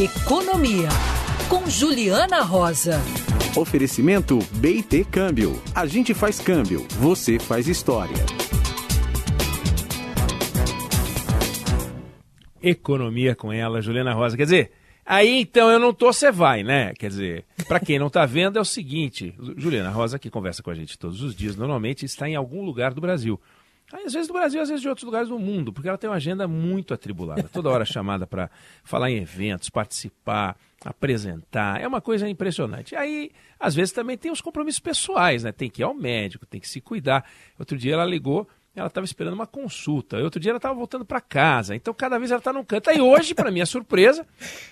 Economia, com Juliana Rosa. Oferecimento BT Câmbio. A gente faz câmbio, você faz história. Economia com ela, Juliana Rosa. Quer dizer, aí então eu não tô, você vai, né? Quer dizer, para quem não tá vendo é o seguinte, Juliana Rosa, que conversa com a gente todos os dias, normalmente está em algum lugar do Brasil. Às vezes do Brasil, às vezes de outros lugares do mundo, porque ela tem uma agenda muito atribulada. Toda hora chamada para falar em eventos, participar, apresentar. É uma coisa impressionante. Aí, às vezes, também tem os compromissos pessoais, né? Tem que ir ao médico, tem que se cuidar. Outro dia ela ligou, ela estava esperando uma consulta. Outro dia ela estava voltando para casa. Então, cada vez ela está num canto. Aí hoje, para minha surpresa,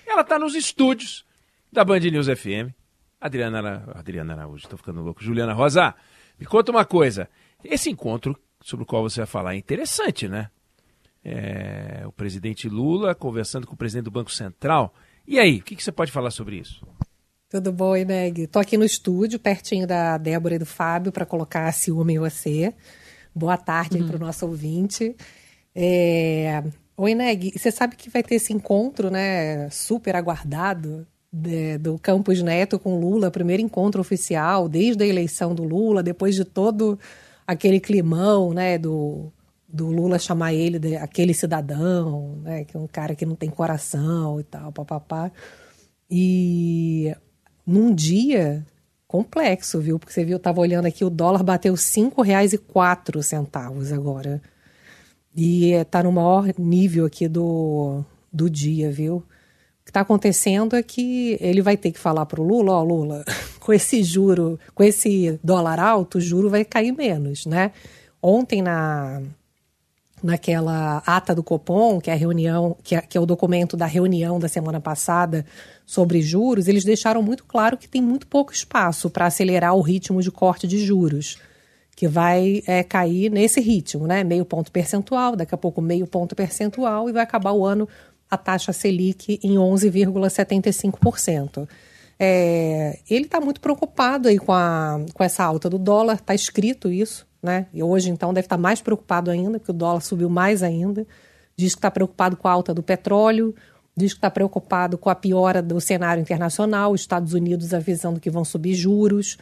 ela está nos estúdios da Band News FM. Adriana. Adriana Araújo, estou ficando louco. Juliana Rosa, me conta uma coisa. Esse encontro sobre o qual você vai falar é interessante, né? É, o presidente Lula conversando com o presidente do Banco Central. E aí, o que, que você pode falar sobre isso? Tudo bom, Ineg? Estou aqui no estúdio, pertinho da Débora e do Fábio, para colocar ciúme em você. Boa tarde uhum. para o nosso ouvinte. É... Oi, Neg, você sabe que vai ter esse encontro, né, super aguardado de, do Campos Neto com Lula, primeiro encontro oficial desde a eleição do Lula, depois de todo aquele climão, né, do, do Lula chamar ele de aquele cidadão, né, que é um cara que não tem coração e tal, papapá. E num dia complexo, viu? Porque você viu, eu tava olhando aqui, o dólar bateu R$ 5,04 agora. E está no maior nível aqui do, do dia, viu? Que está acontecendo é que ele vai ter que falar para o Lula, ó, oh, Lula, com esse juro, com esse dólar alto, o juro vai cair menos, né? Ontem na naquela ata do Copom, que é a reunião, que é, que é o documento da reunião da semana passada sobre juros, eles deixaram muito claro que tem muito pouco espaço para acelerar o ritmo de corte de juros, que vai é, cair nesse ritmo, né? Meio ponto percentual, daqui a pouco meio ponto percentual e vai acabar o ano a taxa Selic em 11,75%. É, ele está muito preocupado aí com, a, com essa alta do dólar, está escrito isso, né? E hoje, então, deve estar tá mais preocupado ainda, porque o dólar subiu mais ainda. Diz que está preocupado com a alta do petróleo, diz que está preocupado com a piora do cenário internacional, os Estados Unidos avisando que vão subir juros,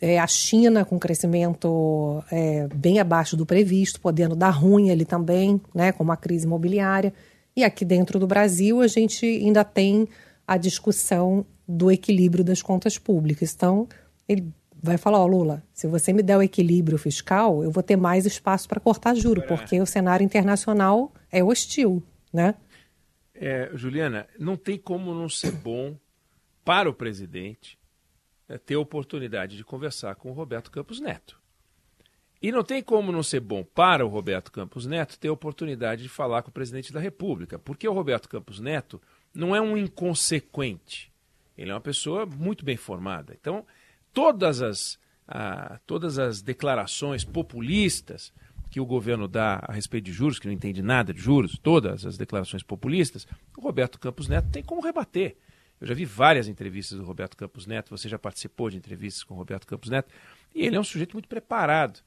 é, a China com crescimento é, bem abaixo do previsto, podendo dar ruim ali também, né, como a crise imobiliária. E aqui dentro do Brasil, a gente ainda tem a discussão do equilíbrio das contas públicas. Então, ele vai falar: Ó, oh, Lula, se você me der o equilíbrio fiscal, eu vou ter mais espaço para cortar juro, é. porque o cenário internacional é hostil, né? É, Juliana, não tem como não ser bom para o presidente é, ter a oportunidade de conversar com o Roberto Campos Neto. E não tem como não ser bom para o Roberto Campos Neto ter a oportunidade de falar com o presidente da República, porque o Roberto Campos Neto não é um inconsequente. Ele é uma pessoa muito bem formada. Então, todas as, todas as declarações populistas que o governo dá a respeito de juros, que não entende nada de juros, todas as declarações populistas, o Roberto Campos Neto tem como rebater. Eu já vi várias entrevistas do Roberto Campos Neto, você já participou de entrevistas com o Roberto Campos Neto, e ele é um sujeito muito preparado.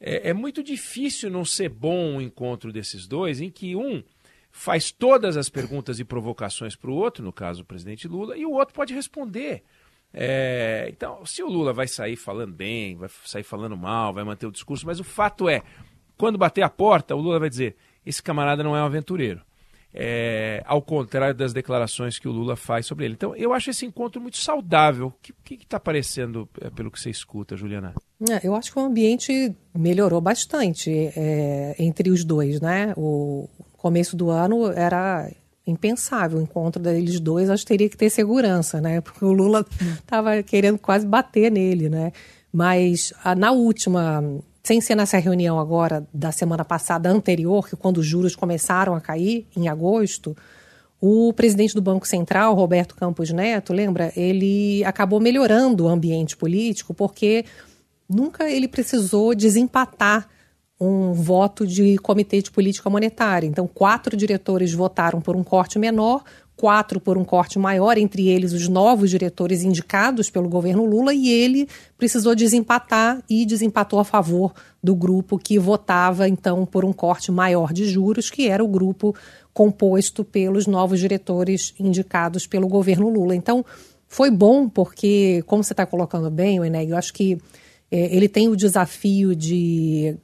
É, é muito difícil não ser bom o encontro desses dois, em que um faz todas as perguntas e provocações para o outro, no caso o presidente Lula, e o outro pode responder. É, então, se o Lula vai sair falando bem, vai sair falando mal, vai manter o discurso, mas o fato é, quando bater a porta, o Lula vai dizer: esse camarada não é um aventureiro. É, ao contrário das declarações que o Lula faz sobre ele. Então, eu acho esse encontro muito saudável. O que está parecendo é, pelo que você escuta, Juliana? É, eu acho que o ambiente melhorou bastante é, entre os dois, né? O começo do ano era impensável o encontro deles dois, acho que teria que ter segurança, né? Porque o Lula estava querendo quase bater nele, né? Mas a, na última sem ser nessa reunião agora da semana passada anterior, que quando os juros começaram a cair, em agosto, o presidente do Banco Central, Roberto Campos Neto, lembra? Ele acabou melhorando o ambiente político porque nunca ele precisou desempatar um voto de comitê de política monetária. Então, quatro diretores votaram por um corte menor, quatro por um corte maior, entre eles os novos diretores indicados pelo governo Lula, e ele precisou desempatar e desempatou a favor do grupo que votava, então, por um corte maior de juros, que era o grupo composto pelos novos diretores indicados pelo governo Lula. Então, foi bom, porque, como você está colocando bem, Eneg, eu acho que ele tem o desafio de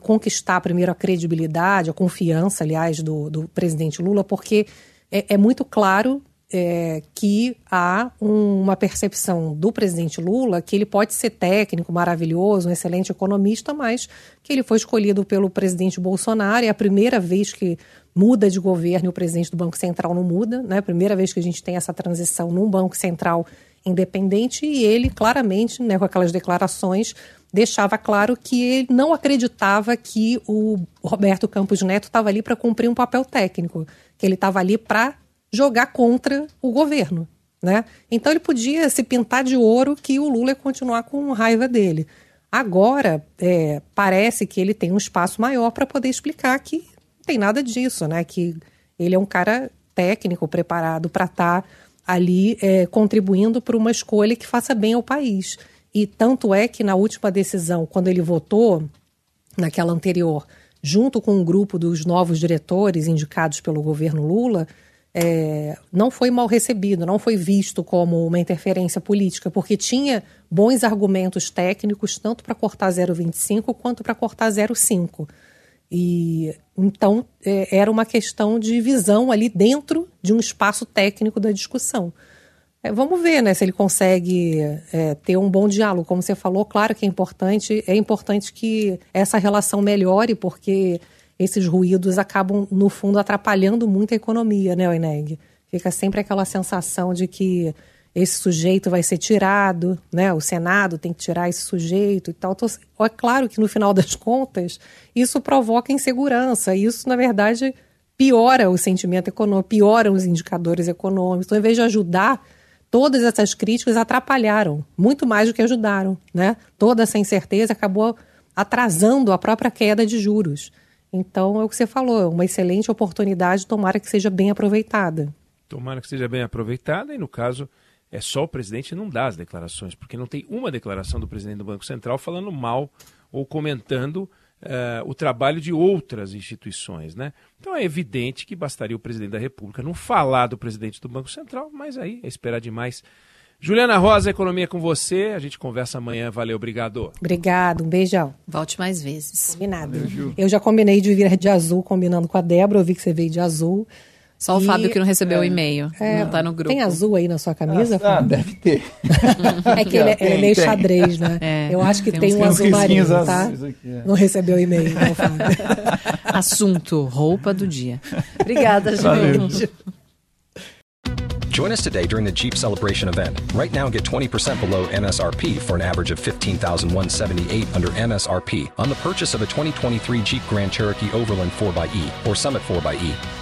conquistar primeiro a credibilidade, a confiança, aliás, do, do presidente Lula, porque é, é muito claro é, que há um, uma percepção do presidente Lula que ele pode ser técnico, maravilhoso, um excelente economista, mas que ele foi escolhido pelo presidente Bolsonaro. É a primeira vez que muda de governo e o presidente do Banco Central não muda, né? Primeira vez que a gente tem essa transição num Banco Central independente e ele claramente, né, com aquelas declarações, deixava claro que ele não acreditava que o Roberto Campos Neto estava ali para cumprir um papel técnico, que ele estava ali para jogar contra o governo. Né? Então ele podia se pintar de ouro que o Lula ia continuar com raiva dele. Agora, é, parece que ele tem um espaço maior para poder explicar que não tem nada disso, né? que ele é um cara técnico, preparado para estar tá ali é, contribuindo para uma escolha que faça bem ao país. E tanto é que na última decisão, quando ele votou, naquela anterior, junto com um grupo dos novos diretores indicados pelo governo Lula, é, não foi mal recebido, não foi visto como uma interferência política, porque tinha bons argumentos técnicos, tanto para cortar 0,25 quanto para cortar 0,5. E então é, era uma questão de visão ali dentro de um espaço técnico da discussão. É, vamos ver né, se ele consegue é, ter um bom diálogo. Como você falou, claro que é importante, é importante que essa relação melhore, porque esses ruídos acabam, no fundo, atrapalhando muito a economia, né, Oineg? Fica sempre aquela sensação de que esse sujeito vai ser tirado, né? O Senado tem que tirar esse sujeito e tal. Então, é claro que no final das contas isso provoca insegurança. Isso, na verdade, piora o sentimento econômico, piora os indicadores econômicos. Então, em vez de ajudar todas essas críticas atrapalharam muito mais do que ajudaram, né? Toda essa incerteza acabou atrasando a própria queda de juros. Então, é o que você falou, é uma excelente oportunidade, tomara que seja bem aproveitada. Tomara que seja bem aproveitada e, no caso, é só o presidente não dar as declarações, porque não tem uma declaração do presidente do Banco Central falando mal ou comentando uh, o trabalho de outras instituições. Né? Então é evidente que bastaria o presidente da República não falar do presidente do Banco Central, mas aí é esperar demais. Juliana Rosa, Economia com você. A gente conversa amanhã. Valeu, obrigado. Obrigado, um beijão. Volte mais vezes. Combinado. Valeu, eu já combinei de vir de azul, combinando com a Débora. Eu vi que você veio de azul. Só e... o Fábio que não recebeu o é, e-mail. É, não tá no grupo. Tem azul aí na sua camisa, ah, Fábio? Ah, deve ter. é que ele, é, ele é meio tem. xadrez, né? É, Eu acho que tem, tem um azul marinho, tá? Aqui, é. Não recebeu o e-mail, então, Fábio. Assunto, roupa do dia. Obrigada, gente. Join us today during the Jeep Celebration event. Right now, get 20% below MSRP for an average of 15178 under MSRP on the purchase of a 2023 Jeep Grand Cherokee Overland 4xE or Summit 4xE.